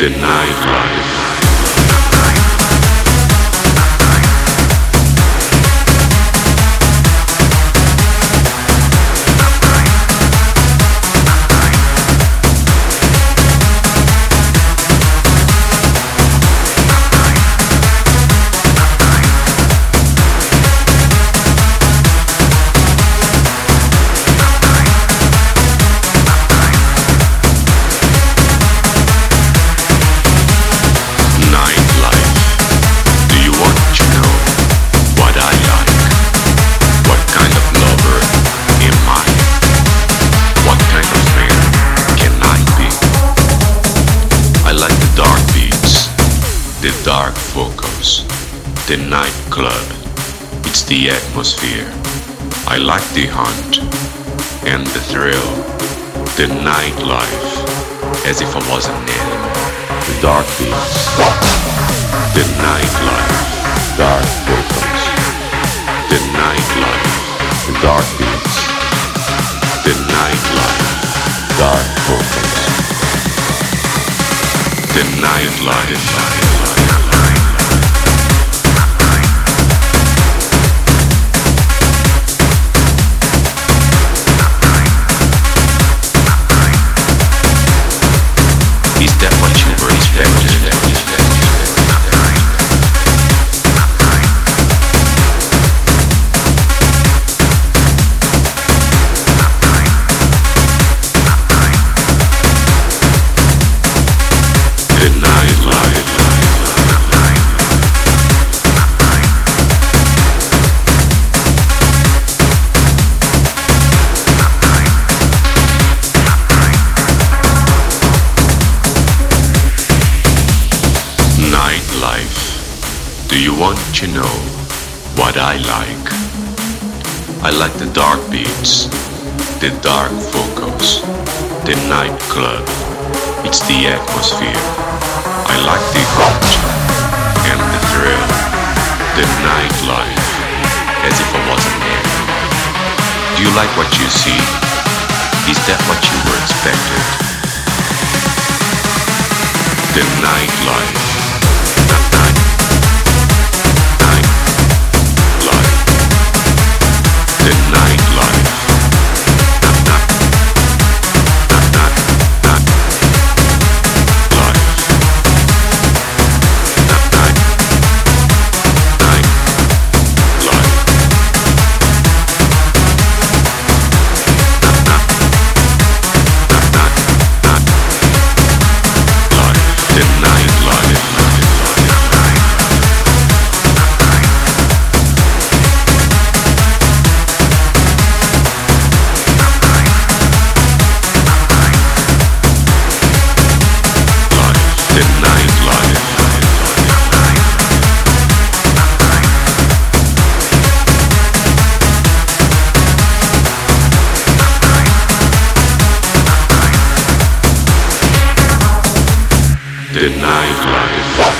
denied life. Dark focus, the nightclub. It's the atmosphere. I like the hunt and the thrill, the nightlife, as if I was an animal. The dark beats, the nightlife, dark focus, the nightlife, the dark beats, the nightlife, dark focus, the nightlife. You want to know what I like? I like the dark beats, the dark focus, the nightclub. It's the atmosphere. I like the hunt and the thrill, the nightlife, as if I wasn't there. Do you like what you see? Is that what you were expected? The nightlife. The nightlife.